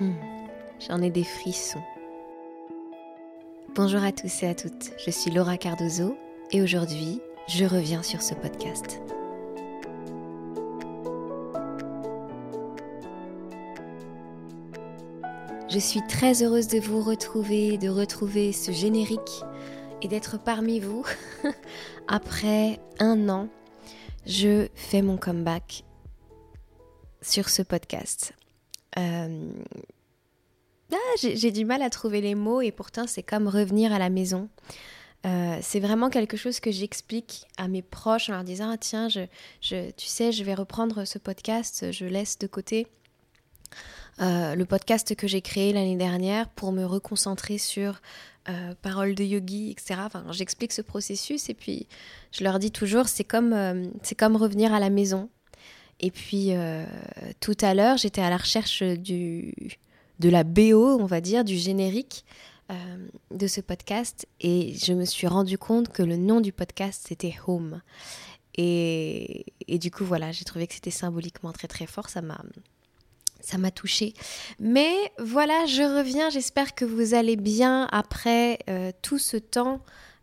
Hmm, J'en ai des frissons. Bonjour à tous et à toutes, je suis Laura Cardozo et aujourd'hui, je reviens sur ce podcast. Je suis très heureuse de vous retrouver, de retrouver ce générique et d'être parmi vous. Après un an, je fais mon comeback sur ce podcast. J'ai du mal à trouver les mots et pourtant c'est comme revenir à la maison. Euh, c'est vraiment quelque chose que j'explique à mes proches en leur disant ah, tiens je, tu sais je vais reprendre ce podcast je laisse de côté euh, le podcast que j'ai créé l'année dernière pour me reconcentrer sur euh, paroles de yogi, etc. Enfin, j'explique ce processus et puis je leur dis toujours, c'est comme, c'est comme revenir à la maison. Et puis tout à l'heure, j'étais à la recherche du, de la BO, on va dire, du générique de ce podcast et je me suis rendu compte que le nom du podcast c'était Home. Et, et du coup, voilà, j'ai trouvé que c'était symboliquement très très fort. Ça m'a ça touchée. Mais voilà, je reviens. J'espère que vous allez bien après euh, tout ce temps.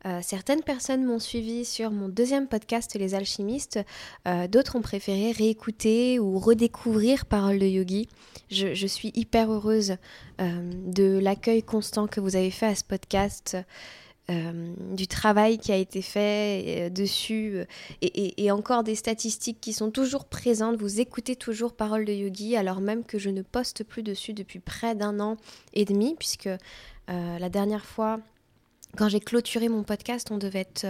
Euh, certaines personnes m'ont suivi sur mon deuxième podcast Les Alchimistes. Euh, d'autres ont préféré réécouter ou redécouvrir Parole de Yogi. Je, suis hyper heureuse de l'accueil constant que vous avez fait à ce podcast. Euh, du travail qui a été fait euh, dessus euh, et, encore des statistiques qui sont toujours présentes. Vous écoutez toujours Parole de Yogi alors même que je ne poste plus dessus depuis près d'un an et demi puisque la dernière fois quand j'ai clôturé mon podcast on devait être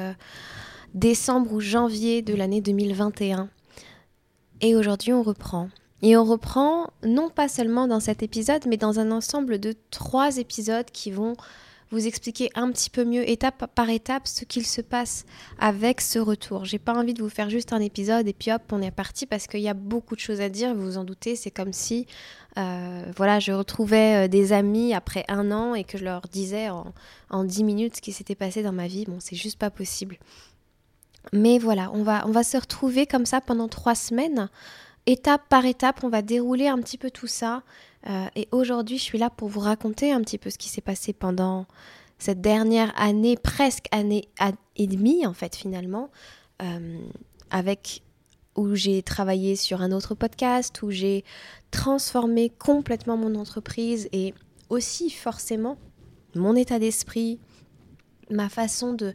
décembre ou janvier de l'année 2021 et aujourd'hui on reprend. Et on reprend non pas seulement dans cet épisode mais dans un ensemble de trois épisodes qui vont vous expliquer un petit peu mieux, étape par étape, ce qu'il se passe avec ce retour. J'ai pas envie de vous faire juste un épisode et puis hop, on est parti parce qu'il y a beaucoup de choses à dire, vous vous en doutez. C'est comme si, euh, voilà, je retrouvais euh, des amis après un an et que je leur disais en, en 10 minutes ce qui s'était passé dans ma vie. Bon, c'est juste pas possible. Mais voilà, on va, on va se retrouver comme ça pendant trois semaines. Étape par étape, on va dérouler un petit peu tout ça euh, et aujourd'hui, je suis là pour vous raconter un petit peu ce qui s'est passé pendant cette dernière année, presque année et demie en fait finalement, euh, avec où j'ai travaillé sur un autre podcast, où j'ai transformé complètement mon entreprise et aussi forcément mon état d'esprit, ma façon de,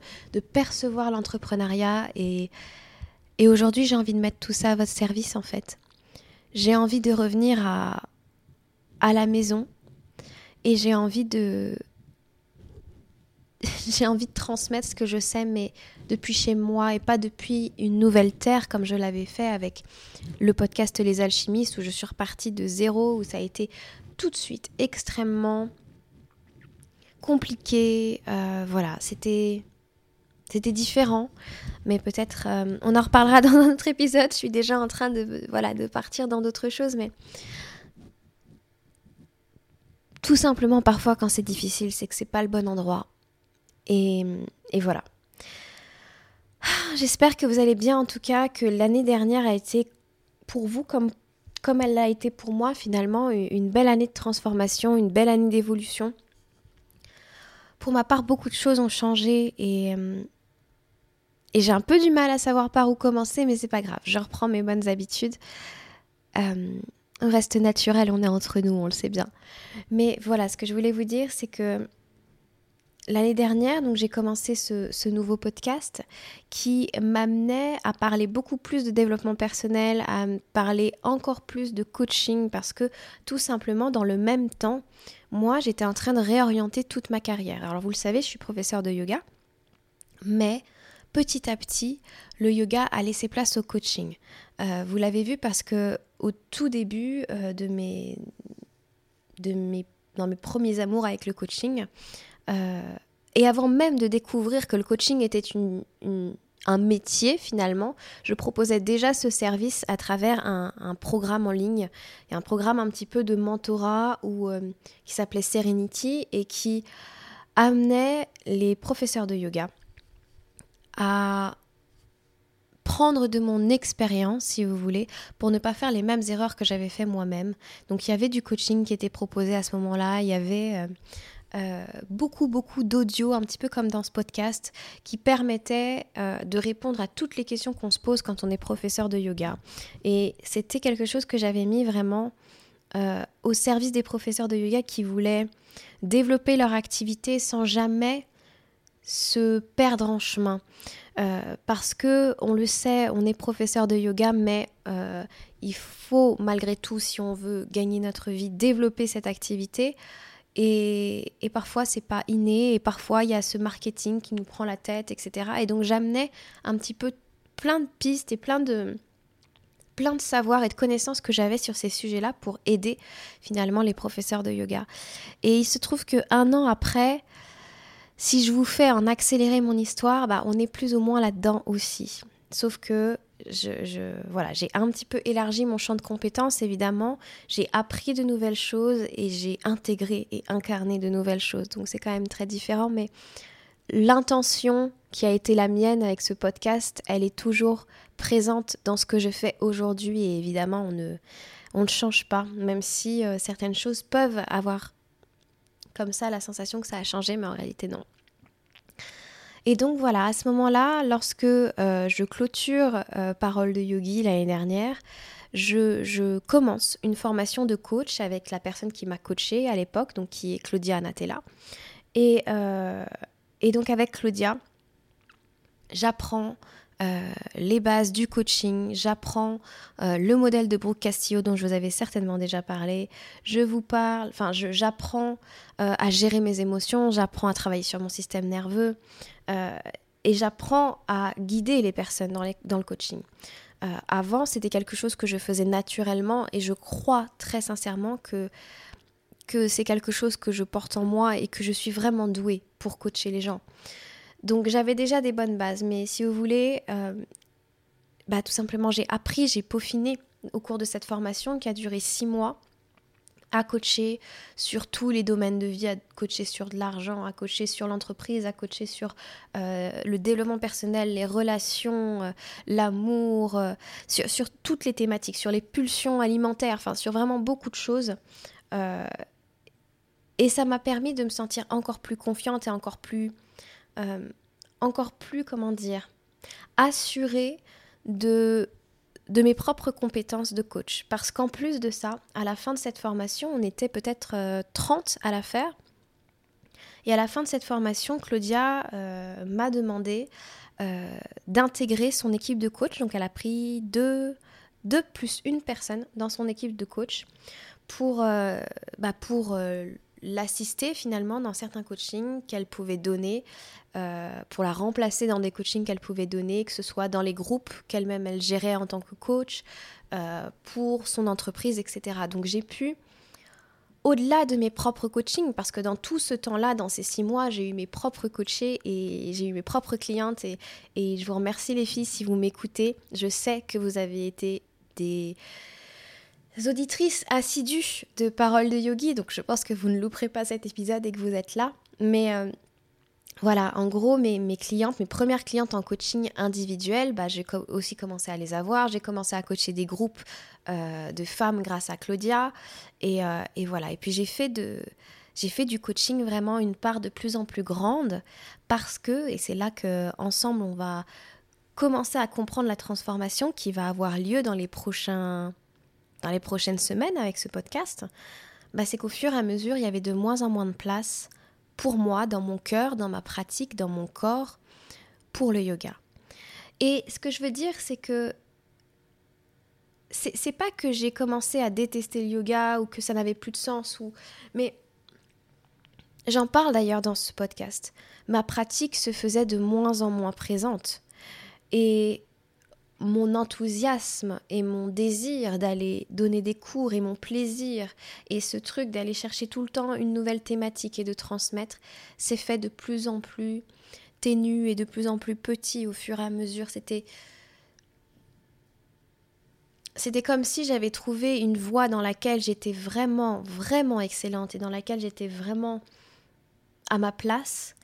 percevoir l'entrepreneuriat et, et aujourd'hui j'ai envie de mettre tout ça à votre service en fait. J'ai envie de revenir à, à la maison et j'ai envie de j'ai envie de transmettre ce que je sais mais depuis chez moi et pas depuis une nouvelle terre comme je l'avais fait avec le podcast Les Alchimistes où je suis repartie de zéro où ça a été tout de suite extrêmement compliqué. Euh, voilà c'était c'était différent mais peut-être euh, on en reparlera dans un autre épisode. Je suis déjà en train de voilà de partir dans d'autres choses mais tout simplement, parfois, quand c'est difficile, c'est que c'est pas le bon endroit. Et, voilà. J'espère que vous allez bien, en tout cas, que l'année dernière a été pour vous comme, comme elle l'a été pour moi, finalement, une belle année de transformation, une belle année d'évolution. Pour ma part, beaucoup de choses ont changé et, et j'ai un peu du mal à savoir par où commencer, mais c'est pas grave. Je reprends mes bonnes habitudes. Euh, on reste naturel, on est entre nous, on le sait bien. Mais voilà, ce que je voulais vous dire, c'est que l'année dernière, donc j'ai commencé ce, nouveau podcast qui m'amenait à parler beaucoup plus de développement personnel, à parler encore plus de coaching, parce que tout simplement, dans le même temps, moi, j'étais en train de réorienter toute ma carrière. Alors vous le savez, je suis professeur de yoga, mais petit à petit, le yoga a laissé place au coaching. Euh, vous l'avez vu parce que au tout début euh, de mes, de mes, dans mes premiers amours avec le coaching, euh, et avant même de découvrir que le coaching était un métier finalement, je proposais déjà ce service à travers un, programme en ligne, et un programme un petit peu de mentorat ou qui s'appelait Serenity et qui amenait les professeurs de yoga à prendre de mon expérience, si vous voulez, pour ne pas faire les mêmes erreurs que j'avais fait moi-même. Donc il y avait du coaching qui était proposé à ce moment-là, il y avait euh, euh, beaucoup, beaucoup d'audio, un petit peu comme dans ce podcast, qui permettait euh, de répondre à toutes les questions qu'on se pose quand on est professeur de yoga. Et c'était quelque chose que j'avais mis vraiment au service des professeurs de yoga qui voulaient développer leur activité sans jamais se perdre en chemin. Euh, parce que on le sait, on est professeur de yoga, mais euh, il faut malgré tout, si on veut gagner notre vie, développer cette activité. Et, et parfois c'est pas inné, et parfois il y a ce marketing qui nous prend la tête, etc. Et donc j'amenais un petit peu plein de pistes et plein de plein de savoirs et de connaissances que j'avais sur ces sujets-là pour aider finalement les professeurs de yoga. Et il se trouve que un an après, si je vous fais en accélérer mon histoire, bah, on est plus ou moins là-dedans aussi. Sauf que je, voilà, j'ai un petit peu élargi mon champ de compétences, évidemment. J'ai appris de nouvelles choses et j'ai intégré et incarné de nouvelles choses. Donc c'est quand même très différent, mais l'intention qui a été la mienne avec ce podcast, elle est toujours présente dans ce que je fais aujourd'hui et évidemment on ne, change pas, même si euh, certaines choses peuvent avoir comme ça la sensation que ça a changé, mais en réalité non. Et donc voilà, à ce moment-là, lorsque euh, je clôture euh, Parole de Yogi l'année dernière, je, commence une formation de coach avec la personne qui m'a coachée à l'époque, donc qui est Claudia Anatella. Et, euh, et donc avec Claudia, j'apprends euh, les bases du coaching, j'apprends euh, le modèle de Brooke Castillo dont je vous avais certainement déjà parlé, je vous parle, enfin j'apprends euh, à gérer mes émotions, j'apprends à travailler sur mon système nerveux et j'apprends à guider les personnes dans, le coaching. avant, c'était quelque chose que je faisais naturellement et je crois très sincèrement que que c'est quelque chose que je porte en moi et que je suis vraiment douée pour coacher les gens. Donc j'avais déjà des bonnes bases, mais si vous voulez, euh, bah, tout simplement j'ai appris, j'ai peaufiné au cours de cette formation qui a duré six mois à coacher sur tous les domaines de vie, à coacher sur de l'argent, à coacher sur l'entreprise, à coacher sur euh, le développement personnel, les relations, euh, l'amour, sur, sur, toutes les thématiques, sur les pulsions alimentaires, enfin sur vraiment beaucoup de choses. et ça m'a permis de me sentir encore plus confiante et encore plus euh, encore plus, comment dire, assurée de, de mes propres compétences de coach. Parce qu'en plus de ça, à la fin de cette formation, on était peut-être 30 euh, à la faire. Et à la fin de cette formation, Claudia euh, m'a demandé d'intégrer son équipe de coach. Donc elle a pris deux, deux plus une personne dans son équipe de coach pour, bah pour l'assister finalement dans certains coachings qu'elle pouvait donner, euh, pour la remplacer dans des coachings qu'elle pouvait donner, que ce soit dans les groupes qu'elle-même elle gérait en tant que coach, euh, pour son entreprise, etc. Donc j'ai pu, au-delà de mes propres coachings, parce que dans tout ce temps-là, dans ces six mois, j'ai eu mes propres coachés et j'ai eu mes propres clientes et, et je vous remercie les filles si vous m'écoutez. Je sais que vous avez été des auditrices assidues de Paroles de Yogi, donc je pense que vous ne louperez pas cet épisode et que vous êtes là. Mais euh, voilà, en gros, mes, mes, clientes, mes premières clientes en coaching individuel, bah, j'ai aussi commencé à les avoir. J'ai commencé à coacher des groupes euh, de femmes grâce à Claudia. Et, euh, et voilà, et puis j'ai fait de... J'ai fait du coaching vraiment une part de plus en plus grande parce que, et c'est là que ensemble on va commencer à comprendre la transformation qui va avoir lieu dans les prochains dans les prochaines semaines avec ce podcast, bah, c'est qu'au fur et à mesure, il y avait de moins en moins de place pour moi, dans mon cœur, dans ma pratique, dans mon corps, pour le yoga. Et ce que je veux dire, c'est que c'est pas que j'ai commencé à détester le yoga ou que ça n'avait plus de sens, ou mais j'en parle d'ailleurs dans ce podcast. Ma pratique se faisait de moins en moins présente. Et mon enthousiasme et mon désir d'aller donner des cours et mon plaisir et ce truc d'aller chercher tout le temps une nouvelle thématique et de transmettre s'est fait de plus en plus ténu et de plus en plus petit au fur et à mesure. C'était c'était comme si j'avais trouvé une voie dans laquelle j'étais vraiment, vraiment excellente et dans laquelle j'étais vraiment à ma place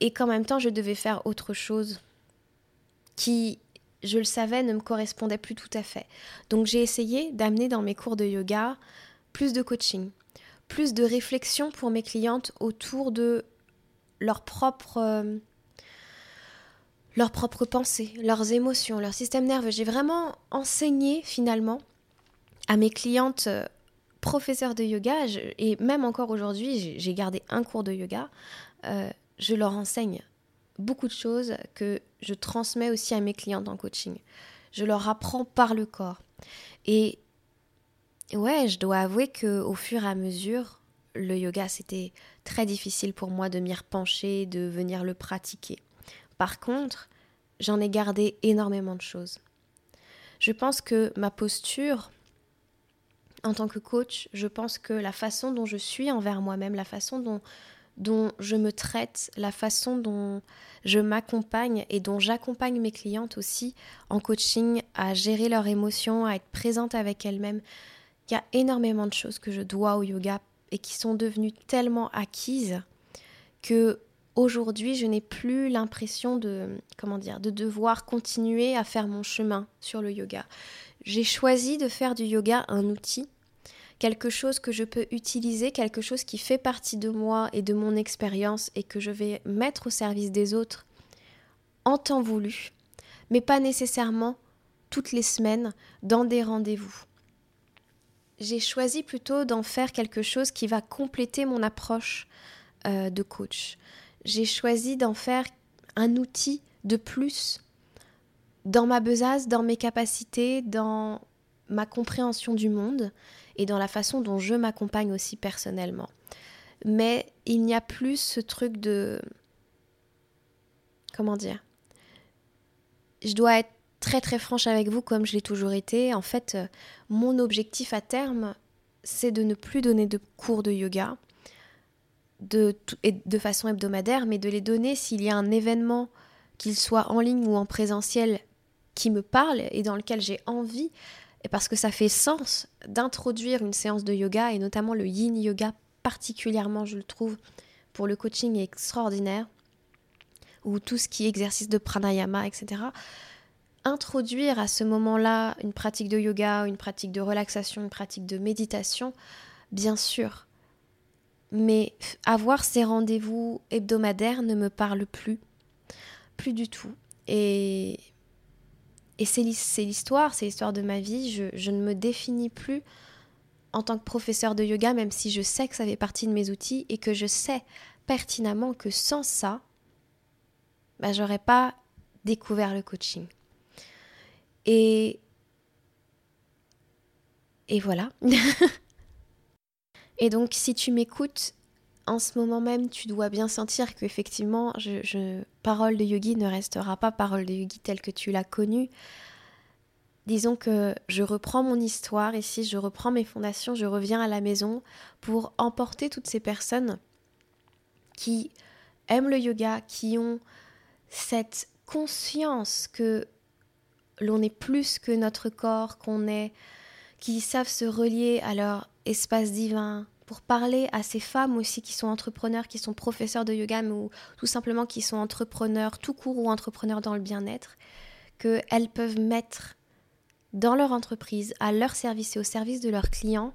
et qu'en même temps je devais faire autre chose qui, je le savais, ne me correspondait plus tout à fait. Donc j'ai essayé d'amener dans mes cours de yoga plus de coaching, plus de réflexion pour mes clientes autour de leur propre... Euh, leurs propres pensées, leurs émotions, leur système nerveux. J'ai vraiment enseigné finalement à mes clientes euh, professeurs de yoga, et même encore aujourd'hui, j'ai gardé un cours de yoga, euh, je leur enseigne beaucoup de choses que je transmets aussi à mes clientes en coaching. Je leur apprends par le corps. Et ouais, je dois avouer que au fur et à mesure, le yoga, c'était très difficile pour moi de m'y repencher, de venir le pratiquer. Par contre, j'en ai gardé énormément de choses. Je pense que ma posture en tant que coach, je pense que la façon dont je suis envers moi-même, la façon dont, dont je me traite, la façon dont je m'accompagne et dont j'accompagne mes clientes aussi en coaching à gérer leurs émotions, à être présente avec elles-mêmes, il y a énormément de choses que je dois au yoga et qui sont devenues tellement acquises que aujourd'hui, je n'ai plus l'impression de comment dire, de devoir continuer à faire mon chemin sur le yoga. J'ai choisi de faire du yoga un outil, quelque chose que je peux utiliser, quelque chose qui fait partie de moi et de mon expérience et que je vais mettre au service des autres en temps voulu, mais pas nécessairement toutes les semaines dans des rendez-vous. J'ai choisi plutôt d'en faire quelque chose qui va compléter mon approche euh, de coach j'ai choisi d'en faire un outil de plus dans ma besace, dans mes capacités, dans ma compréhension du monde et dans la façon dont je m'accompagne aussi personnellement. Mais il n'y a plus ce truc de... Comment dire Je dois être très très franche avec vous comme je l'ai toujours été. En fait, mon objectif à terme, c'est de ne plus donner de cours de yoga, de, de façon hebdomadaire, mais de les donner s'il y a un événement, qu'il soit en ligne ou en présentiel, qui me parle et dans lequel j'ai envie, et parce que ça fait sens d'introduire une séance de yoga, et notamment le yin yoga particulièrement, je le trouve, pour le coaching extraordinaire, ou tout ce qui est exercice de pranayama, etc. Introduire à ce moment-là une pratique de yoga, une pratique de relaxation, une pratique de méditation, bien sûr, mais avoir ces rendez-vous hebdomadaires ne me parle plus. Plus du tout. Et, et c'est l'histoire, c'est l'histoire de ma vie. Je, ne me définis plus en tant que professeur de yoga, même si je sais que ça fait partie de mes outils et que je sais pertinemment que sans ça, bah, j'aurais pas découvert le coaching. Et, et voilà. Et donc, si tu m'écoutes en ce moment même, tu dois bien sentir qu'effectivement, je, parole de yogi ne restera pas parole de yogi telle que tu l'as connue. Disons que je reprends mon histoire ici, je reprends mes fondations, je reviens à la maison pour emporter toutes ces personnes qui aiment le yoga, qui ont cette conscience que l'on est plus que notre corps, qu'on est, qui savent se relier à leur espace divin, pour parler à ces femmes aussi qui sont entrepreneurs, qui sont professeurs de yoga, ou tout simplement qui sont entrepreneurs tout court ou entrepreneurs dans le bien-être, qu'elles peuvent mettre dans leur entreprise, à leur service et au service de leurs clients,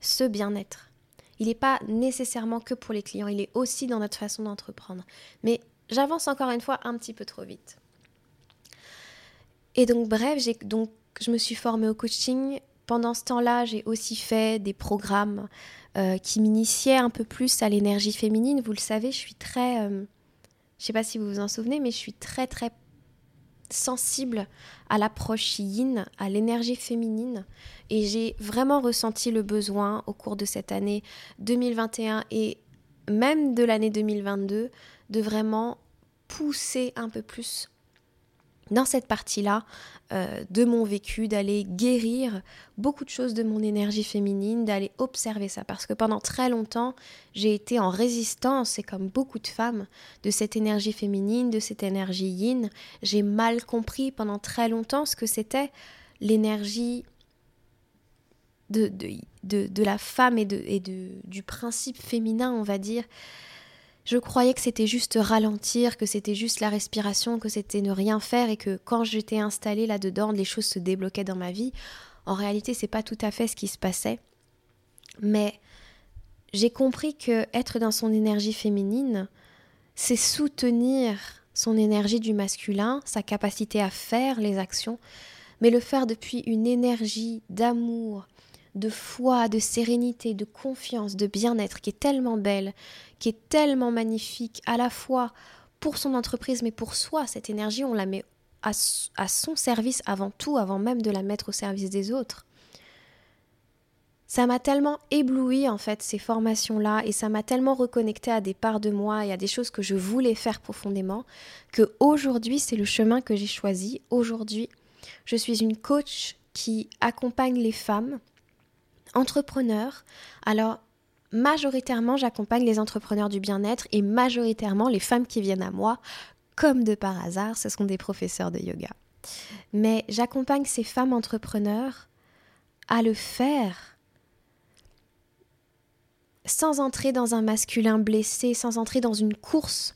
ce bien-être. Il n'est pas nécessairement que pour les clients, il est aussi dans notre façon d'entreprendre. Mais j'avance encore une fois un petit peu trop vite. Et donc bref, donc je me suis formée au coaching, pendant ce temps-là, j'ai aussi fait des programmes euh, qui m'initiaient un peu plus à l'énergie féminine. Vous le savez, je suis très... Euh, je ne sais pas si vous vous en souvenez, mais je suis très très sensible à l'approche yin, à l'énergie féminine. Et j'ai vraiment ressenti le besoin au cours de cette année 2021 et même de l'année 2022 de vraiment pousser un peu plus dans cette partie-là euh, de mon vécu, d'aller guérir beaucoup de choses de mon énergie féminine, d'aller observer ça. Parce que pendant très longtemps, j'ai été en résistance, et comme beaucoup de femmes, de cette énergie féminine, de cette énergie yin. J'ai mal compris pendant très longtemps ce que c'était l'énergie de, de, la femme et, de, et de, du principe féminin, on va dire. Je croyais que c'était juste ralentir, que c'était juste la respiration, que c'était ne rien faire et que quand j'étais installée là-dedans, les choses se débloquaient dans ma vie. En réalité, c'est pas tout à fait ce qui se passait. Mais j'ai compris que être dans son énergie féminine, c'est soutenir son énergie du masculin, sa capacité à faire les actions, mais le faire depuis une énergie d'amour, de foi, de sérénité, de confiance, de bien-être qui est tellement belle, qui est tellement magnifique, à la fois pour son entreprise, mais pour soi. Cette énergie, on la met à, son service avant tout, avant même de la mettre au service des autres. Ça m'a tellement ébloui en fait ces formations-là et ça m'a tellement reconnecté à des parts de moi et à des choses que je voulais faire profondément que aujourd'hui c'est le chemin que j'ai choisi. Aujourd'hui, je suis une coach qui accompagne les femmes entrepreneurs. Alors, majoritairement, j'accompagne les entrepreneurs du bien-être et majoritairement les femmes qui viennent à moi, comme de par hasard, ce sont des professeurs de yoga. Mais j'accompagne ces femmes entrepreneurs à le faire sans entrer dans un masculin blessé, sans entrer dans une course.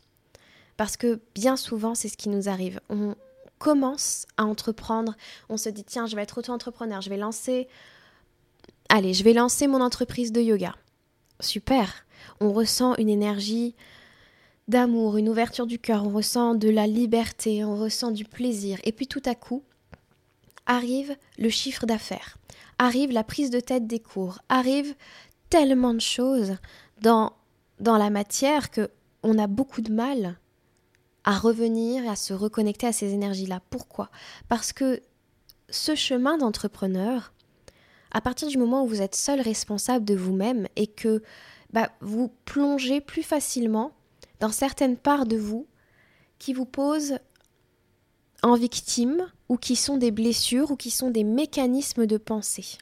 Parce que bien souvent, c'est ce qui nous arrive. On commence à entreprendre, on se dit, tiens, je vais être auto-entrepreneur, je vais lancer Allez, je vais lancer mon entreprise de yoga. Super. On ressent une énergie d'amour, une ouverture du cœur, on ressent de la liberté, on ressent du plaisir. Et puis tout à coup, arrive le chiffre d'affaires, arrive la prise de tête des cours, arrive tellement de choses dans, la matière que on a beaucoup de mal à revenir et à se reconnecter à ces énergies-là. Pourquoi? Parce que ce chemin d'entrepreneur, à partir du moment où vous êtes seul responsable de vous-même et que bah, vous plongez plus facilement dans certaines parts de vous qui vous posent en victime ou qui sont des blessures ou qui sont des mécanismes de pensée.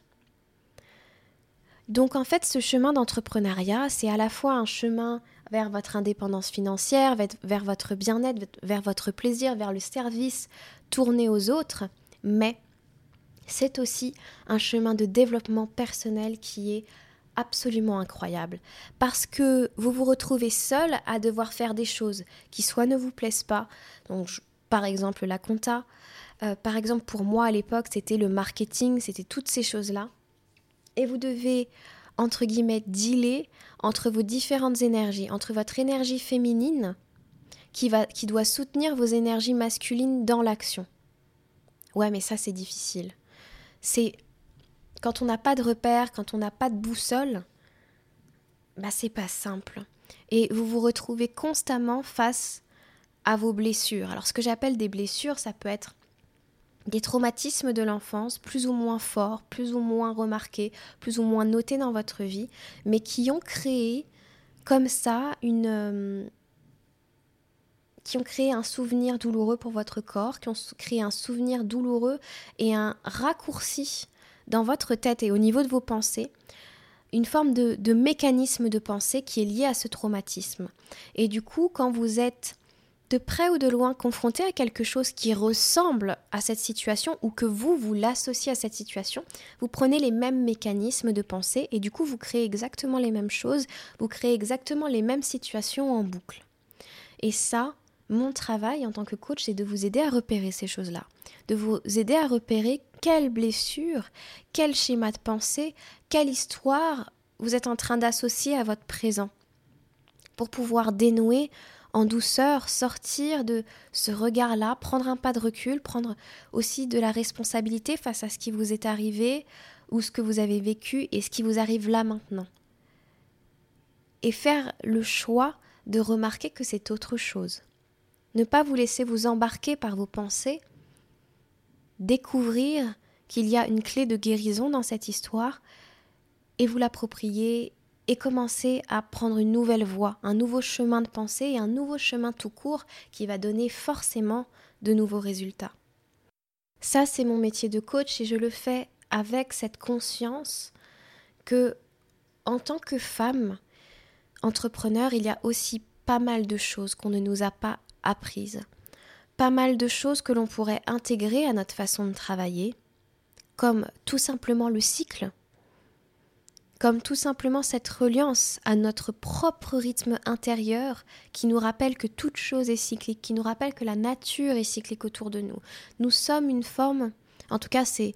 Donc en fait, ce chemin d'entrepreneuriat, c'est à la fois un chemin vers votre indépendance financière, vers votre bien-être, vers votre plaisir, vers le service tourné aux autres, mais c'est aussi un chemin de développement personnel qui est absolument incroyable. Parce que vous vous retrouvez seul à devoir faire des choses qui soit ne vous plaisent pas, donc par exemple la compta, euh, par exemple pour moi à l'époque c'était le marketing, c'était toutes ces choses-là, et vous devez entre guillemets dealer entre vos différentes énergies, entre votre énergie féminine qui, va, qui doit soutenir vos énergies masculines dans l'action. Ouais mais ça c'est difficile c'est quand on n'a pas de repère, quand on n'a pas de boussole, bah c'est pas simple. Et vous vous retrouvez constamment face à vos blessures. Alors ce que j'appelle des blessures, ça peut être des traumatismes de l'enfance, plus ou moins forts, plus ou moins remarqués, plus ou moins notés dans votre vie, mais qui ont créé comme ça une, euh, qui ont créé un souvenir douloureux pour votre corps, qui ont créé un souvenir douloureux et un raccourci dans votre tête et au niveau de vos pensées, une forme de, mécanisme de pensée qui est lié à ce traumatisme. Et du coup, quand vous êtes de près ou de loin confronté à quelque chose qui ressemble à cette situation ou que vous, vous l'associez à cette situation, vous prenez les mêmes mécanismes de pensée et du coup vous créez exactement les mêmes choses, vous créez exactement les mêmes situations en boucle. Et ça, mon travail en tant que coach, c'est de vous aider à repérer ces choses-là, de vous aider à repérer quelle blessure, quel schéma de pensée, quelle histoire vous êtes en train d'associer à votre présent, pour pouvoir dénouer en douceur, sortir de ce regard-là, prendre un pas de recul, prendre aussi de la responsabilité face à ce qui vous est arrivé ou ce que vous avez vécu et ce qui vous arrive là maintenant. Et faire le choix de remarquer que c'est autre chose ne pas vous laisser vous embarquer par vos pensées, découvrir qu'il y a une clé de guérison dans cette histoire et vous l'approprier et commencer à prendre une nouvelle voie, un nouveau chemin de pensée et un nouveau chemin tout court qui va donner forcément de nouveaux résultats. Ça, c'est mon métier de coach et je le fais avec cette conscience que, en tant que femme entrepreneur, il y a aussi pas mal de choses qu'on ne nous a pas apprises, pas mal de choses que l'on pourrait intégrer à notre façon de travailler, comme tout simplement le cycle. comme tout simplement cette reliance à notre propre rythme intérieur qui nous rappelle que toute chose est cyclique, qui nous rappelle que la nature est cyclique autour de nous. Nous sommes une forme, en tout cas c'est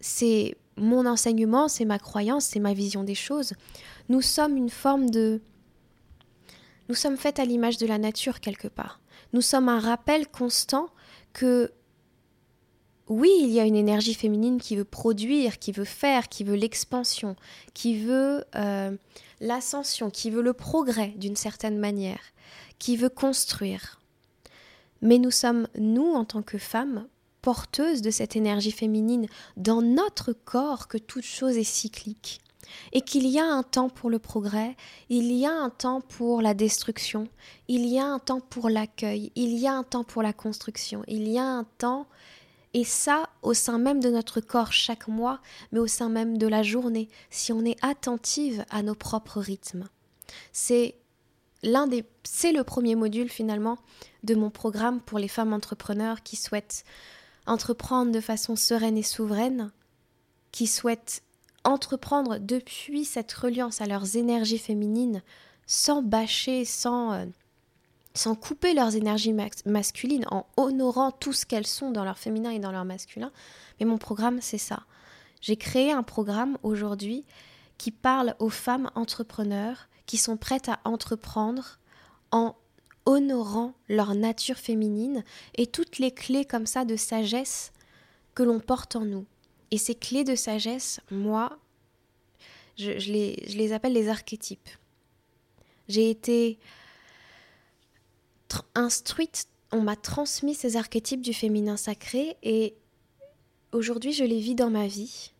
c'est mon enseignement, c'est ma croyance, c'est ma vision des choses. Nous sommes une forme de nous sommes faites à l'image de la nature quelque part. Nous sommes un rappel constant que oui, il y a une énergie féminine qui veut produire, qui veut faire, qui veut l'expansion, qui veut euh, l'ascension, qui veut le progrès d'une certaine manière, qui veut construire. Mais nous sommes, nous, en tant que femmes, porteuses de cette énergie féminine dans notre corps que toute chose est cyclique et qu'il y a un temps pour le progrès, il y a un temps pour la destruction, il y a un temps pour l'accueil, il y a un temps pour la construction, il y a un temps et ça, au sein même de notre corps chaque mois, mais au sein même de la journée, si on est attentive à nos propres rythmes. C'est l'un des, c'est le premier module finalement de mon programme pour les femmes entrepreneurs qui souhaitent entreprendre de façon sereine et souveraine, qui souhaitent entreprendre depuis cette reliance à leurs énergies féminines, sans bâcher, sans euh, sans couper leurs énergies masculines, en honorant tout ce qu'elles sont dans leur féminin et dans leur masculin. Mais mon programme, c'est ça. J'ai créé un programme aujourd'hui qui parle aux femmes entrepreneurs qui sont prêtes à entreprendre en honorant leur nature féminine et toutes les clés comme ça de sagesse que l'on porte en nous. Et ces clés de sagesse, moi, je, les, les appelle les archétypes. J'ai été instruite, on m'a transmis ces archétypes du féminin sacré et aujourd'hui je les vis dans ma vie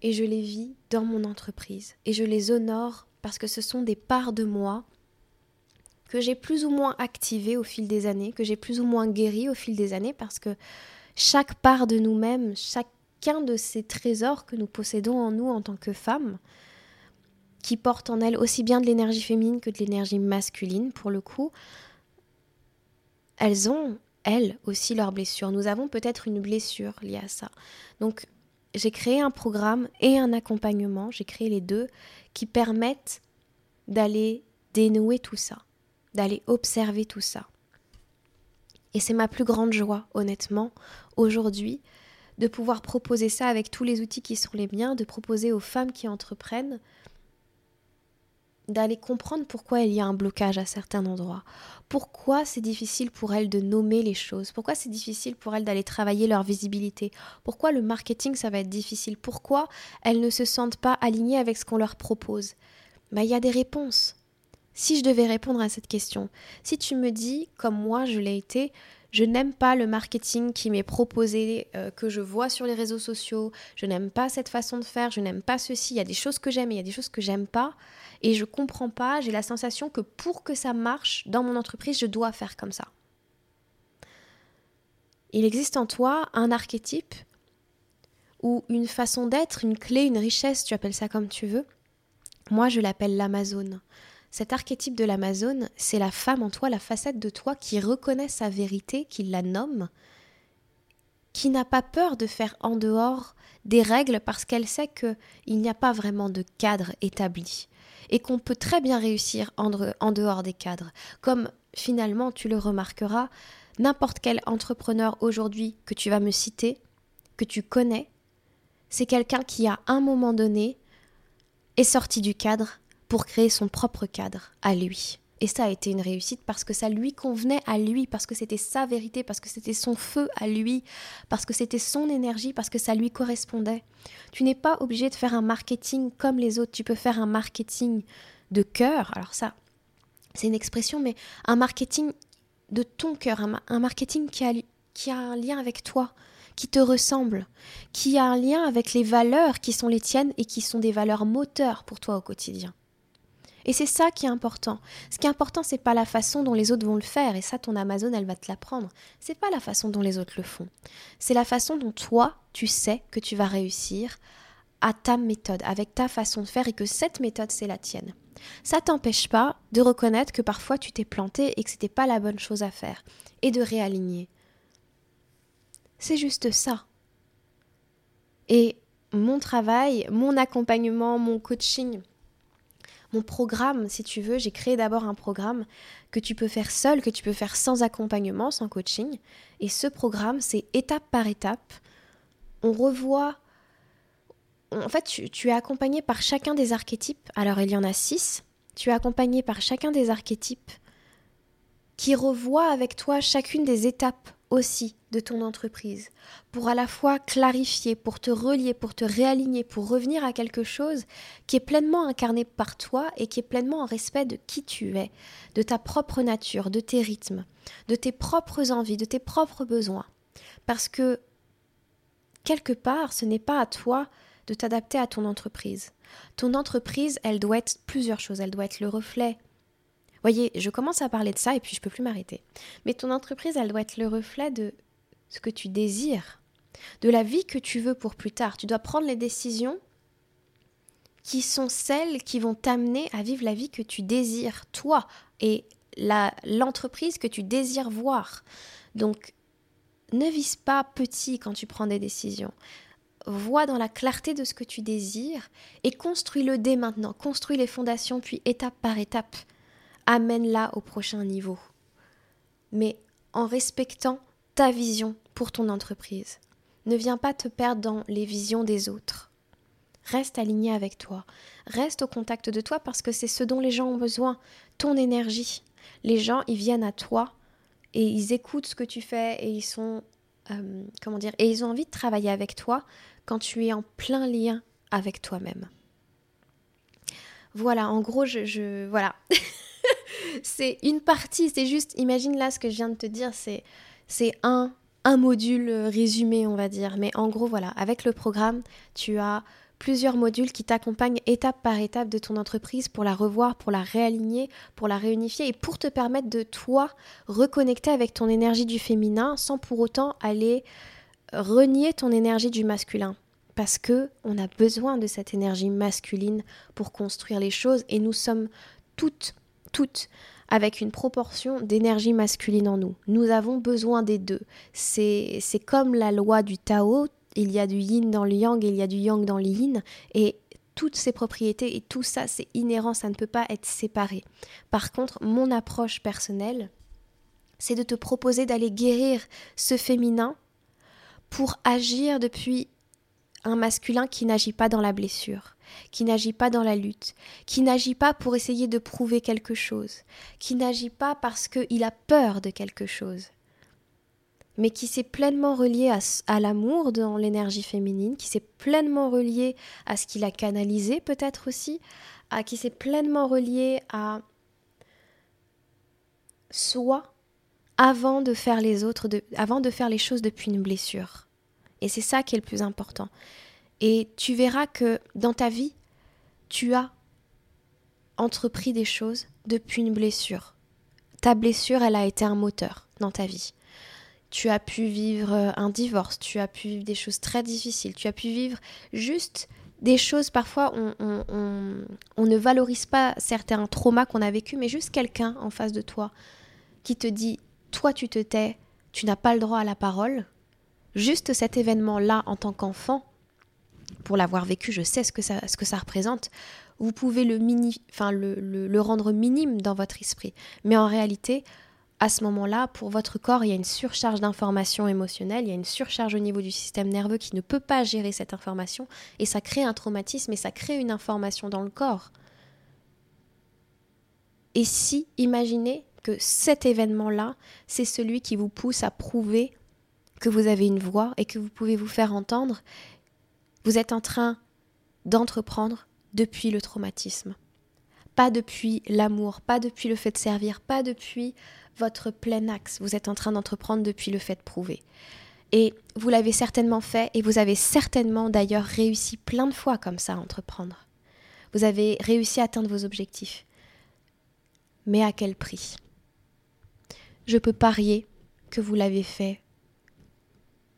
et je les vis dans mon entreprise et je les honore parce que ce sont des parts de moi que j'ai plus ou moins activées au fil des années, que j'ai plus ou moins guéries au fil des années parce que chaque part de nous-mêmes, de ces trésors que nous possédons en nous en tant que femmes, qui portent en elles aussi bien de l'énergie féminine que de l'énergie masculine pour le coup, elles ont, elles aussi, leurs blessures. Nous avons peut-être une blessure liée à ça. Donc, j'ai créé un programme et un accompagnement, j'ai créé les deux, qui permettent d'aller dénouer tout ça, d'aller observer tout ça. Et c'est ma plus grande joie, honnêtement, aujourd'hui, de pouvoir proposer ça avec tous les outils qui sont les miens, de proposer aux femmes qui entreprennent d'aller comprendre pourquoi il y a un blocage à certains endroits, pourquoi c'est difficile pour elles de nommer les choses, pourquoi c'est difficile pour elles d'aller travailler leur visibilité, pourquoi le marketing ça va être difficile, pourquoi elles ne se sentent pas alignées avec ce qu'on leur propose? Bah, il y a des réponses. Si je devais répondre à cette question, si tu me dis, comme moi je l'ai été, je n'aime pas le marketing qui m'est proposé, euh, que je vois sur les réseaux sociaux, je n'aime pas cette façon de faire, je n'aime pas ceci, il y a des choses que j'aime et il y a des choses que j'aime pas, et je comprends pas, j'ai la sensation que pour que ça marche dans mon entreprise, je dois faire comme ça. Il existe en toi un archétype ou une façon d'être, une clé, une richesse, tu appelles ça comme tu veux. Moi, je l'appelle l'Amazone. Cet archétype de l'Amazone, c'est la femme en toi, la facette de toi qui reconnaît sa vérité, qui la nomme, qui n'a pas peur de faire en dehors des règles parce qu'elle sait qu'il n'y a pas vraiment de cadre établi et qu'on peut très bien réussir en, dehors des cadres. Comme finalement, tu le remarqueras, n'importe quel entrepreneur aujourd'hui que tu vas me citer, que tu connais, c'est quelqu'un qui à un moment donné est sorti du cadre pour créer son propre cadre à lui. Et ça a été une réussite parce que ça lui convenait à lui, parce que c'était sa vérité, parce que c'était son feu à lui, parce que c'était son énergie, parce que ça lui correspondait. Tu n'es pas obligé de faire un marketing comme les autres, tu peux faire un marketing de cœur. Alors ça, c'est une expression, mais un marketing de ton cœur, un, marketing qui a, qui a un lien avec toi, qui te ressemble, qui a un lien avec les valeurs qui sont les tiennes et qui sont des valeurs moteurs pour toi au quotidien. Et c'est ça qui est important. Ce qui est important, c'est pas la façon dont les autres vont le faire, et ça, ton Amazon, elle va te l'apprendre. C'est pas la façon dont les autres le font. C'est la façon dont toi, tu sais que tu vas réussir à ta méthode, avec ta façon de faire, et que cette méthode, c'est la tienne. Ça t'empêche pas de reconnaître que parfois tu t'es planté et que c'était pas la bonne chose à faire, et de réaligner. C'est juste ça. Et mon travail, mon accompagnement, mon coaching, programme, si tu veux, j'ai créé d'abord un programme que tu peux faire seul, que tu peux faire sans accompagnement, sans coaching. Et ce programme, c'est étape par étape. On revoit... En fait, tu, tu es accompagné par chacun des archétypes. Alors, il y en a six. Tu es accompagné par chacun des archétypes qui revoit avec toi chacune des étapes aussi de ton entreprise, pour à la fois clarifier, pour te relier, pour te réaligner, pour revenir à quelque chose qui est pleinement incarné par toi et qui est pleinement en respect de qui tu es, de ta propre nature, de tes rythmes, de tes propres envies, de tes propres besoins. Parce que, quelque part, ce n'est pas à toi de t'adapter à ton entreprise. Ton entreprise, elle doit être plusieurs choses. Elle doit être le reflet Voyez, je commence à parler de ça et puis je peux plus m'arrêter. Mais ton entreprise, elle doit être le reflet de ce que tu désires, de la vie que tu veux pour plus tard. Tu dois prendre les décisions qui sont celles qui vont t'amener à vivre la vie que tu désires, toi, et l'entreprise que tu désires voir. Donc, ne vise pas petit quand tu prends des décisions. Vois dans la clarté de ce que tu désires et construis-le dès maintenant. Construis les fondations, puis étape par étape amène-la au prochain niveau. Mais en respectant ta vision pour ton entreprise. Ne viens pas te perdre dans les visions des autres. Reste aligné avec toi. Reste au contact de toi parce que c'est ce dont les gens ont besoin, ton énergie. Les gens, ils viennent à toi et ils écoutent ce que tu fais et ils sont euh, comment dire et ils ont envie de travailler avec toi quand tu es en plein lien avec toi-même. Voilà, en gros, je, je voilà. c'est une partie, c'est juste, imagine là ce que je viens de te dire, c'est, un, un module résumé, on va dire. Mais en gros, voilà, avec le programme, tu as plusieurs modules qui t'accompagnent étape par étape de ton entreprise pour la revoir, pour la réaligner, pour la réunifier et pour te permettre de toi reconnecter avec ton énergie du féminin sans pour autant aller renier ton énergie du masculin. Parce que on a besoin de cette énergie masculine pour construire les choses et nous sommes toutes toutes avec une proportion d'énergie masculine en nous. Nous avons besoin des deux. C'est comme la loi du Tao, il y a du yin dans le yang il y a du yang dans le yin, et toutes ces propriétés et tout ça, c'est inhérent, ça ne peut pas être séparé. Par contre, mon approche personnelle, c'est de te proposer d'aller guérir ce féminin pour agir depuis un masculin qui n'agit pas dans la blessure, qui n'agit pas dans la lutte, qui n'agit pas pour essayer de prouver quelque chose, qui n'agit pas parce qu'il a peur de quelque chose, mais qui s'est pleinement relié à, l'amour dans l'énergie féminine, qui s'est pleinement relié à ce qu'il a canalisé peut-être aussi, à qui s'est pleinement relié à soi avant de faire les autres, avant de faire les choses depuis une blessure. Et c'est ça qui est le plus important. Et tu verras que dans ta vie, tu as entrepris des choses depuis une blessure. Ta blessure, elle a été un moteur dans ta vie. Tu as pu vivre un divorce, tu as pu vivre des choses très difficiles, tu as pu vivre juste des choses, parfois on, ne valorise pas certains traumas qu'on a vécu, mais juste quelqu'un en face de toi qui te dit, toi tu te tais, tu n'as pas le droit à la parole, Juste cet événement-là en tant qu'enfant, pour l'avoir vécu, je sais ce que ça, représente. Vous pouvez le, le, rendre minime dans votre esprit. Mais en réalité, à ce moment-là, pour votre corps, il y a une surcharge d'informations émotionnelles, il y a une surcharge au niveau du système nerveux qui ne peut pas gérer cette information, et ça crée un traumatisme et ça crée une information dans le corps. Et si, imaginez que cet événement-là, c'est celui qui vous pousse à prouver que vous avez une voix et que vous pouvez vous faire entendre, vous êtes en train d'entreprendre depuis le traumatisme. Pas depuis l'amour, pas depuis le fait de servir, pas depuis votre plein axe. Vous êtes en train d'entreprendre depuis le fait de prouver. Et vous l'avez certainement fait et vous avez certainement d'ailleurs réussi plein de fois comme ça à entreprendre. Vous avez réussi à atteindre vos objectifs. Mais à quel prix? Je peux parier que vous l'avez fait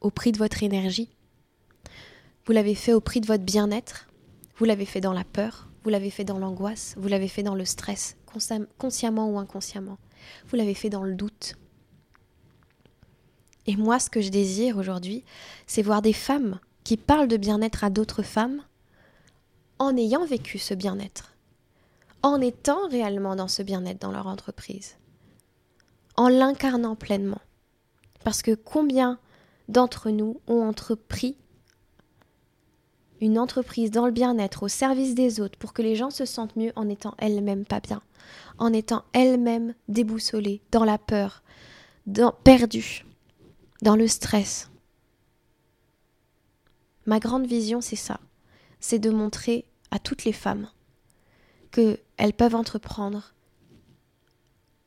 au prix de votre énergie. Vous l'avez fait au prix de votre bien-être. Vous l'avez fait dans la peur. Vous l'avez fait dans l'angoisse. Vous l'avez fait dans le stress, consciemment ou inconsciemment. Vous l'avez fait dans le doute. Et moi, ce que je désire aujourd'hui, c'est voir des femmes qui parlent de bien-être à d'autres femmes en ayant vécu ce bien-être, en étant réellement dans ce bien-être dans leur entreprise, en l'incarnant pleinement. Parce que combien d'entre nous ont entrepris une entreprise dans le bien-être au service des autres pour que les gens se sentent mieux en étant elles-mêmes pas bien, en étant elles-mêmes déboussolées, dans la peur, dans, perdues, dans le stress. Ma grande vision, c'est ça, c'est de montrer à toutes les femmes qu'elles peuvent entreprendre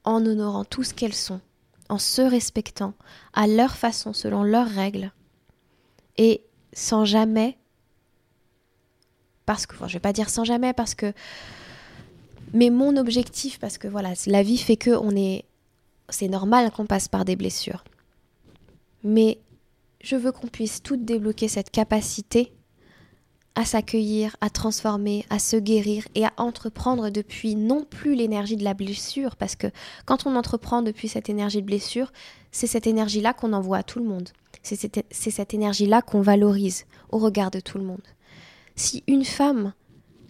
en honorant tout ce qu'elles sont, en se respectant à leur façon, selon leurs règles, et sans jamais parce que, enfin, je vais pas dire sans jamais, parce que, mais mon objectif, parce que voilà, la vie fait que on est, c'est normal qu'on passe par des blessures, mais je veux qu'on puisse toutes débloquer cette capacité à s'accueillir, à transformer, à se guérir et à entreprendre depuis non plus l'énergie de la blessure, parce que quand on entreprend depuis cette énergie de blessure, c'est cette énergie-là qu'on envoie à tout le monde. C'est cette, cette énergie-là qu'on valorise au regard de tout le monde. Si une femme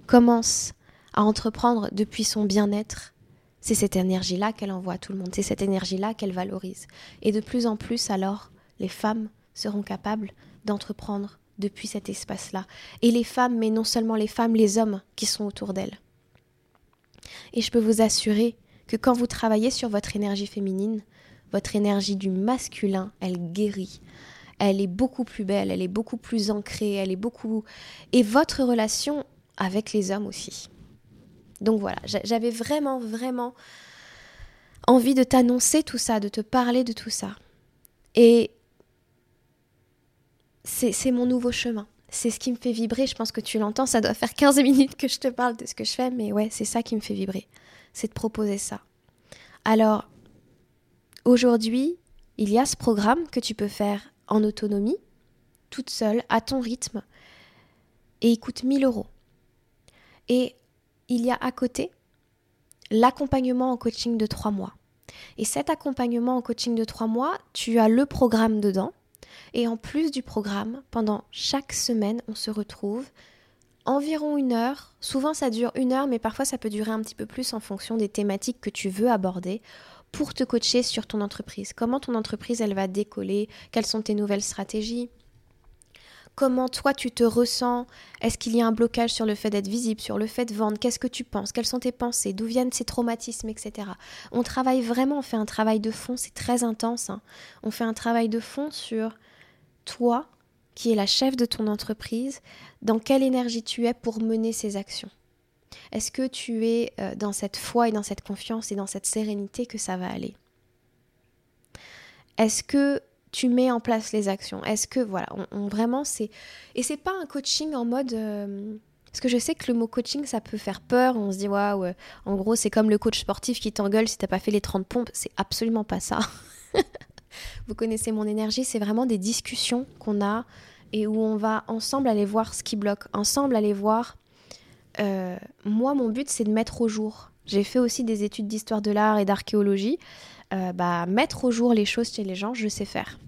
commence à entreprendre depuis son bien-être, c'est cette énergie-là qu'elle envoie à tout le monde, c'est cette énergie-là qu'elle valorise. Et de plus en plus, alors, les femmes seront capables d'entreprendre depuis cet espace-là. Et les femmes, mais non seulement les femmes, les hommes qui sont autour d'elles. Et je peux vous assurer que quand vous travaillez sur votre énergie féminine, votre énergie du masculin, elle guérit, elle est beaucoup plus belle, elle est beaucoup plus ancrée, elle est beaucoup... Et votre relation avec les hommes aussi. Donc voilà, j'avais vraiment, vraiment envie de t'annoncer tout ça, de te parler de tout ça. Et c'est mon nouveau chemin. C'est ce qui me fait vibrer. Je pense que tu l'entends. Ça doit faire 15 minutes que je te parle de ce que je fais. Mais ouais, c'est ça qui me fait vibrer. C'est de proposer ça. Alors, aujourd'hui, il y a ce programme que tu peux faire en autonomie, toute seule, à ton rythme, et il coûte 1000 euros. Et il y a à côté l'accompagnement en coaching de trois mois. Et cet accompagnement en coaching de trois mois, tu as le programme dedans. Et en plus du programme, pendant chaque semaine, on se retrouve environ une heure. Souvent ça dure une heure, mais parfois ça peut durer un petit peu plus en fonction des thématiques que tu veux aborder pour te coacher sur ton entreprise? Comment ton entreprise, elle va décoller? Quelles sont tes nouvelles stratégies? Comment toi tu te ressens? Est-ce qu'il y a un blocage sur le fait d'être visible, sur le fait de vendre? Qu'est-ce que tu penses? Quelles sont tes pensées? D'où viennent ces traumatismes, etc. On travaille vraiment, on fait un travail de fond, c'est très intense. Hein. On fait un travail de fond sur toi, qui es la chef de ton entreprise, dans quelle énergie tu es pour mener ces actions? Est-ce que tu es euh, dans cette foi et dans cette confiance et dans cette sérénité que ça va aller? Est-ce que tu mets en place les actions? Est-ce que voilà, on, vraiment c'est et c'est pas un coaching en mode euh, parce que je sais que le mot coaching ça peut faire peur, on se dit waouh, ouais, en gros c'est comme le coach sportif qui t'engueule si t'as pas fait les 30 pompes, c'est absolument pas ça. Vous connaissez mon énergie, c'est vraiment des discussions qu'on a et où on va ensemble aller voir ce qui bloque, ensemble aller voir euh, moi, mon but, c'est de mettre au jour. J'ai fait aussi des études d'histoire de l'art et d'archéologie. Euh, bah, mettre au jour les choses chez les gens, je sais faire.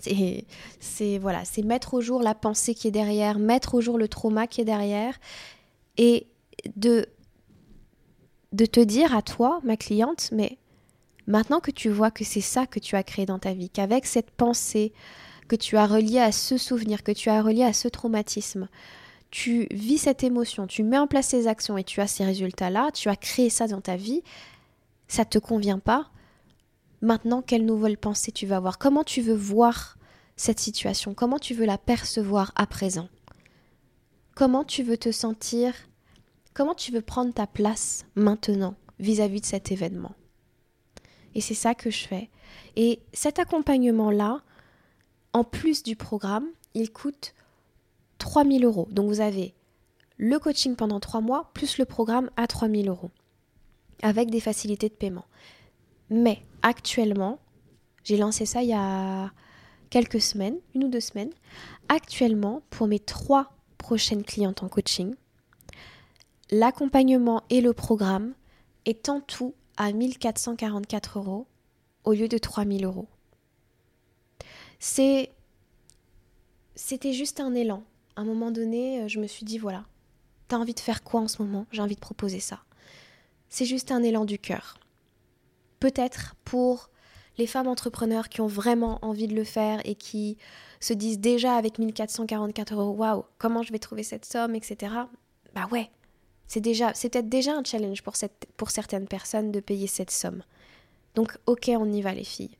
C'est voilà, c'est mettre au jour la pensée qui est derrière, mettre au jour le trauma qui est derrière, et de de te dire à toi, ma cliente, mais maintenant que tu vois que c'est ça que tu as créé dans ta vie, qu'avec cette pensée que tu as reliée à ce souvenir, que tu as relié à ce traumatisme, tu vis cette émotion, tu mets en place ces actions et tu as ces résultats-là, tu as créé ça dans ta vie, ça ne te convient pas. Maintenant, quelle nouvelle pensée tu vas avoir? Comment tu veux voir cette situation? Comment tu veux la percevoir à présent? Comment tu veux te sentir? Comment tu veux prendre ta place maintenant vis-à-vis -vis de cet événement? Et c'est ça que je fais. Et cet accompagnement-là, en plus du programme, il coûte 3000 euros. Donc vous avez le coaching pendant 3 mois plus le programme à 3000 euros avec des facilités de paiement. Mais actuellement, j'ai lancé ça il y a quelques semaines, une ou deux semaines. Actuellement, pour mes trois prochaines clientes en coaching, l'accompagnement et le programme est en tout à 1444 euros au lieu de 3000 euros. C'est c'était juste un élan. À un moment donné, euh, je me suis dit voilà, t'as envie de faire quoi en ce moment? J'ai envie de proposer ça. C'est juste un élan du cœur. Peut-être pour les femmes entrepreneurs qui ont vraiment envie de le faire et qui se disent déjà avec 1444 euros, waouh, comment je vais trouver cette somme, etc. Bah ouais, c'est déjà, c'est peut-être déjà un challenge pour, cette, pour certaines personnes de payer cette somme. Donc, ok, on y va, les filles.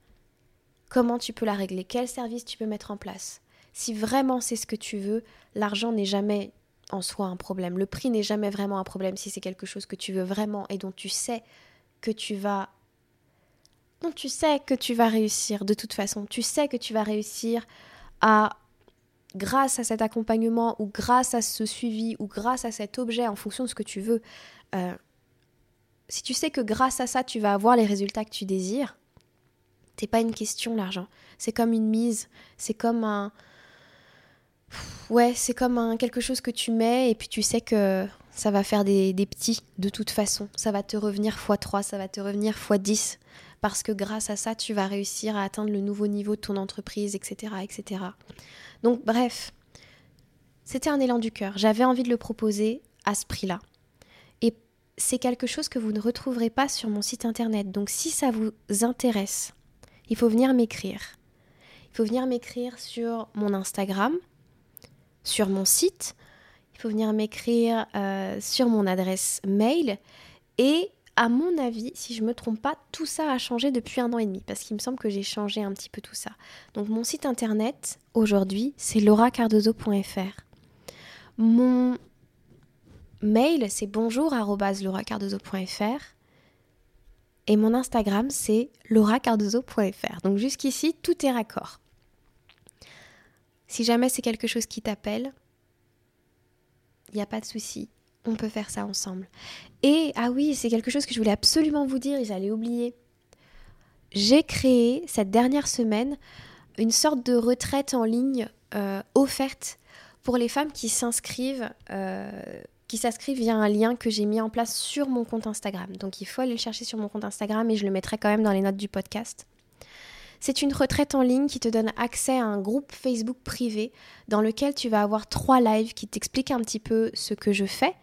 Comment tu peux la régler? Quel service tu peux mettre en place? Si vraiment c'est ce que tu veux, l'argent n'est jamais en soi un problème. Le prix n'est jamais vraiment un problème si c'est quelque chose que tu veux vraiment et dont tu sais que tu vas dont tu sais que tu vas réussir de toute façon. Tu sais que tu vas réussir à grâce à cet accompagnement ou grâce à ce suivi ou grâce à cet objet en fonction de ce que tu veux. Euh, si tu sais que grâce à ça tu vas avoir les résultats que tu désires, c'est pas une question l'argent. C'est comme une mise, c'est comme un ouais, c'est comme quelque chose que tu mets et puis tu sais que ça va faire des, petits de toute façon. Ça va te revenir x3, ça va te revenir x10 parce que grâce à ça, tu vas réussir à atteindre le nouveau niveau de ton entreprise, etc. etc. Donc bref, c'était un élan du cœur. J'avais envie de le proposer à ce prix-là c'est quelque chose que vous ne retrouverez pas sur mon site internet. Donc si ça vous intéresse, il faut venir m'écrire. Il faut venir m'écrire sur mon Instagram, sur mon site, il faut venir m'écrire euh, sur mon adresse mail. Et à mon avis, si je ne me trompe pas, tout ça a changé depuis un an et demi, parce qu'il me semble que j'ai changé un petit peu tout ça. Donc mon site internet, aujourd'hui, c'est lauracardozo.fr. Mon mail, c'est bonjour.lauracardozo.fr. Et mon Instagram, c'est lauracardozo.fr. Donc jusqu'ici, tout est raccord. Si jamais c'est quelque chose qui t'appelle, il n'y a pas de souci. On peut faire ça ensemble. Et, ah oui, c'est quelque chose que je voulais absolument vous dire et j'allais oublier. J'ai créé cette dernière semaine une sorte de retraite en ligne euh, offerte pour les femmes qui s'inscrivent euh, qui s'inscrivent via un lien que j'ai mis en place sur mon compte Instagram. Donc il faut aller le chercher sur mon compte Instagram et je le mettrai quand même dans les notes du podcast. C'est une retraite en ligne qui te donne accès à un groupe Facebook privé dans lequel tu vas avoir trois lives qui t'expliquent un petit peu ce que je fais,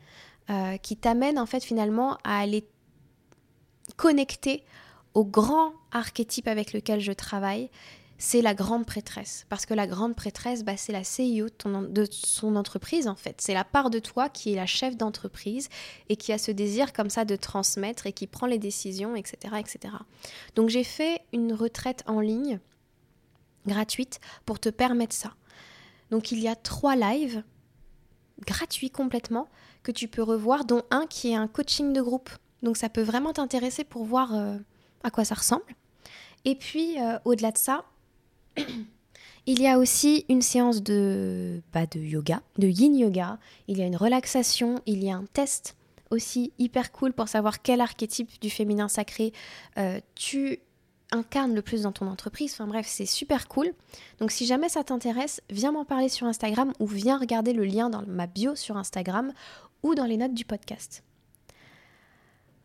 euh, qui t'amènent en fait finalement à aller connecter au grand archétype avec lequel je travaille c'est la grande prêtresse. Parce que la grande prêtresse, bah, c'est la CEO de, son entreprise, en fait. C'est la part de toi qui est la chef d'entreprise et qui a ce désir comme ça de transmettre et qui prend les décisions, etc. etc. Donc j'ai fait une retraite en ligne gratuite pour te permettre ça. Donc il y a trois lives gratuits complètement que tu peux revoir, dont un qui est un coaching de groupe. Donc ça peut vraiment t'intéresser pour voir euh, à quoi ça ressemble. Et puis, euh, au-delà de ça, il y a aussi une séance de, bah, de yoga, de yin yoga. Il y a une relaxation, il y a un test aussi hyper cool pour savoir quel archétype du féminin sacré euh, tu incarnes le plus dans ton entreprise. Enfin bref, c'est super cool. Donc si jamais ça t'intéresse, viens m'en parler sur Instagram ou viens regarder le lien dans ma bio sur Instagram ou dans les notes du podcast.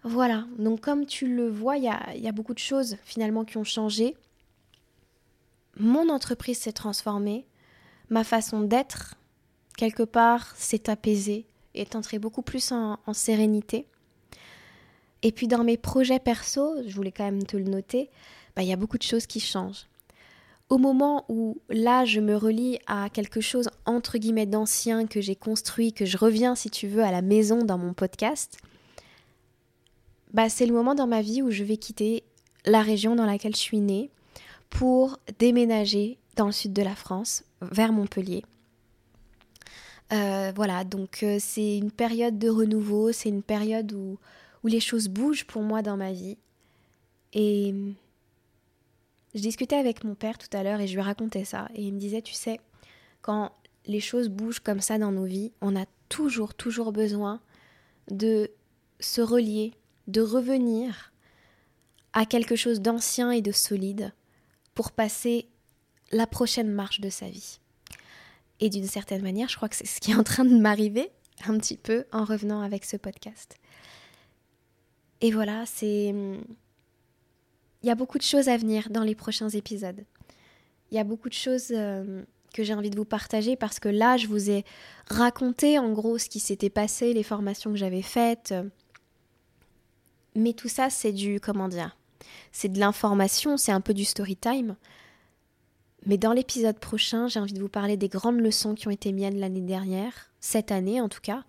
Voilà, donc comme tu le vois, il y a beaucoup de choses finalement qui ont changé mon entreprise s'est transformée, ma façon d'être, quelque part, s'est apaisée et est entrée beaucoup plus en, sérénité. Et puis dans mes projets perso, je voulais quand même te le noter, bah, il y a beaucoup de choses qui changent. Au moment où là je me relie à quelque chose entre guillemets d'ancien que j'ai construit, que je reviens si tu veux à la maison dans mon podcast, bah c'est le moment dans ma vie où je vais quitter la région dans laquelle je suis née, pour déménager dans le sud de la France, vers Montpellier. Euh, voilà, donc euh, c'est une période de renouveau, c'est une période où, où les choses bougent pour moi dans ma vie. Et je discutais avec mon père tout à l'heure et je lui racontais ça. Et il me disait, tu sais, quand les choses bougent comme ça dans nos vies, on a toujours, toujours besoin de se relier, de revenir à quelque chose d'ancien et de solide pour passer la prochaine marche de sa vie. Et d'une certaine manière, je crois que c'est ce qui est en train de m'arriver un petit peu en revenant avec ce podcast. Et voilà, c'est... Il y a beaucoup de choses à venir dans les prochains épisodes. Il y a beaucoup de choses euh, que j'ai envie de vous partager parce que là, je vous ai raconté en gros ce qui s'était passé, les formations que j'avais faites. Mais tout ça, c'est du, comment dire, c'est de l'information, c'est un peu du story time. Mais dans l'épisode prochain, j'ai envie de vous parler des grandes leçons qui ont été miennes l'année dernière, cette année en tout cas,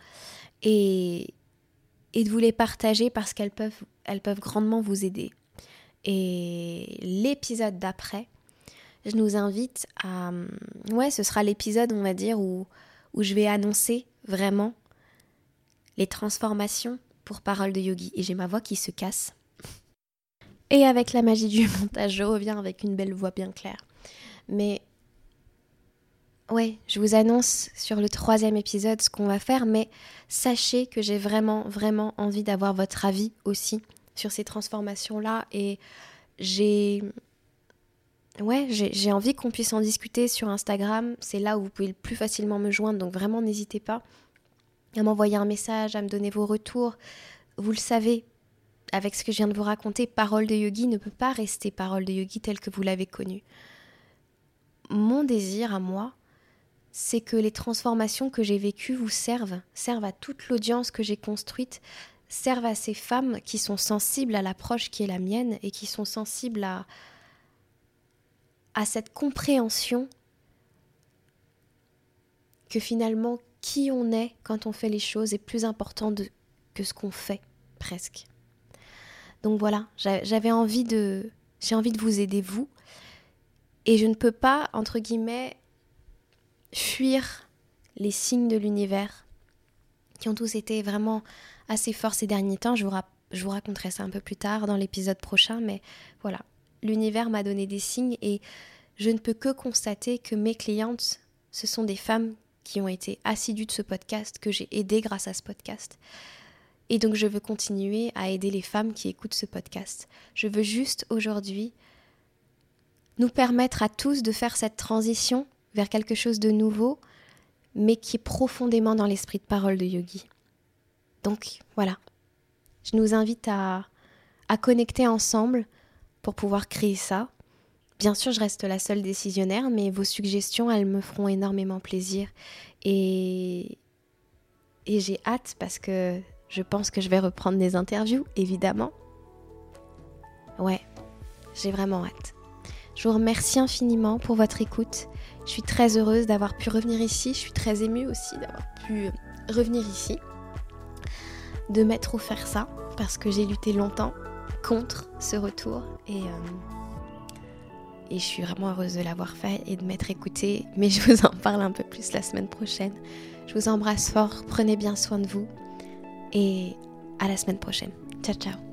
et, et de vous les partager parce qu'elles peuvent, elles peuvent grandement vous aider. Et l'épisode d'après, je nous invite à... Ouais, ce sera l'épisode, on va dire, où, où je vais annoncer vraiment les transformations pour Parole de Yogi. Et j'ai ma voix qui se casse. Et avec la magie du montage, je reviens avec une belle voix bien claire. Mais ouais, je vous annonce sur le troisième épisode ce qu'on va faire, mais sachez que j'ai vraiment, vraiment envie d'avoir votre avis aussi sur ces transformations-là. Et j'ai ouais, j'ai envie qu'on puisse en discuter sur Instagram. C'est là où vous pouvez le plus facilement me joindre, donc vraiment n'hésitez pas à m'envoyer un message, à me donner vos retours. Vous le savez, avec ce que je viens de vous raconter, Parole de Yogi ne peut pas rester Parole de Yogi telle que vous l'avez connue. Mon désir à moi, c'est que les transformations que j'ai vécues vous servent, servent à toute l'audience que j'ai construite, servent à ces femmes qui sont sensibles à l'approche qui est la mienne et qui sont sensibles à, cette compréhension que finalement qui on est quand on fait les choses est plus important que ce qu'on fait presque. Donc voilà, j'avais envie de j'ai envie de vous aider vous et je ne peux pas entre guillemets fuir les signes de l'univers qui ont tous été vraiment assez forts ces derniers temps. Je vous, je vous raconterai ça un peu plus tard dans l'épisode prochain, mais voilà, l'univers m'a donné des signes et je ne peux que constater que mes clientes, ce sont des femmes qui ont été assidues de ce podcast, que j'ai aidé grâce à ce podcast. Et donc je veux continuer à aider les femmes qui écoutent ce podcast. Je veux juste aujourd'hui nous permettre à tous de faire cette transition vers quelque chose de nouveau, mais qui est profondément dans l'esprit de parole de Yogi. Donc voilà, je nous invite à, à connecter ensemble pour pouvoir créer ça. Bien sûr, je reste la seule décisionnaire, mais vos suggestions, elles me feront énormément plaisir. Et, et j'ai hâte parce que je pense que je vais reprendre des interviews, évidemment. Ouais, j'ai vraiment hâte. Je vous remercie infiniment pour votre écoute. Je suis très heureuse d'avoir pu revenir ici. Je suis très émue aussi d'avoir pu revenir ici. De m'être offert ça parce que j'ai lutté longtemps contre ce retour et, euh, et je suis vraiment heureuse de l'avoir fait et de m'être écoutée. Mais je vous en parle un peu plus la semaine prochaine. Je vous embrasse fort, prenez bien soin de vous et à la semaine prochaine. Ciao ciao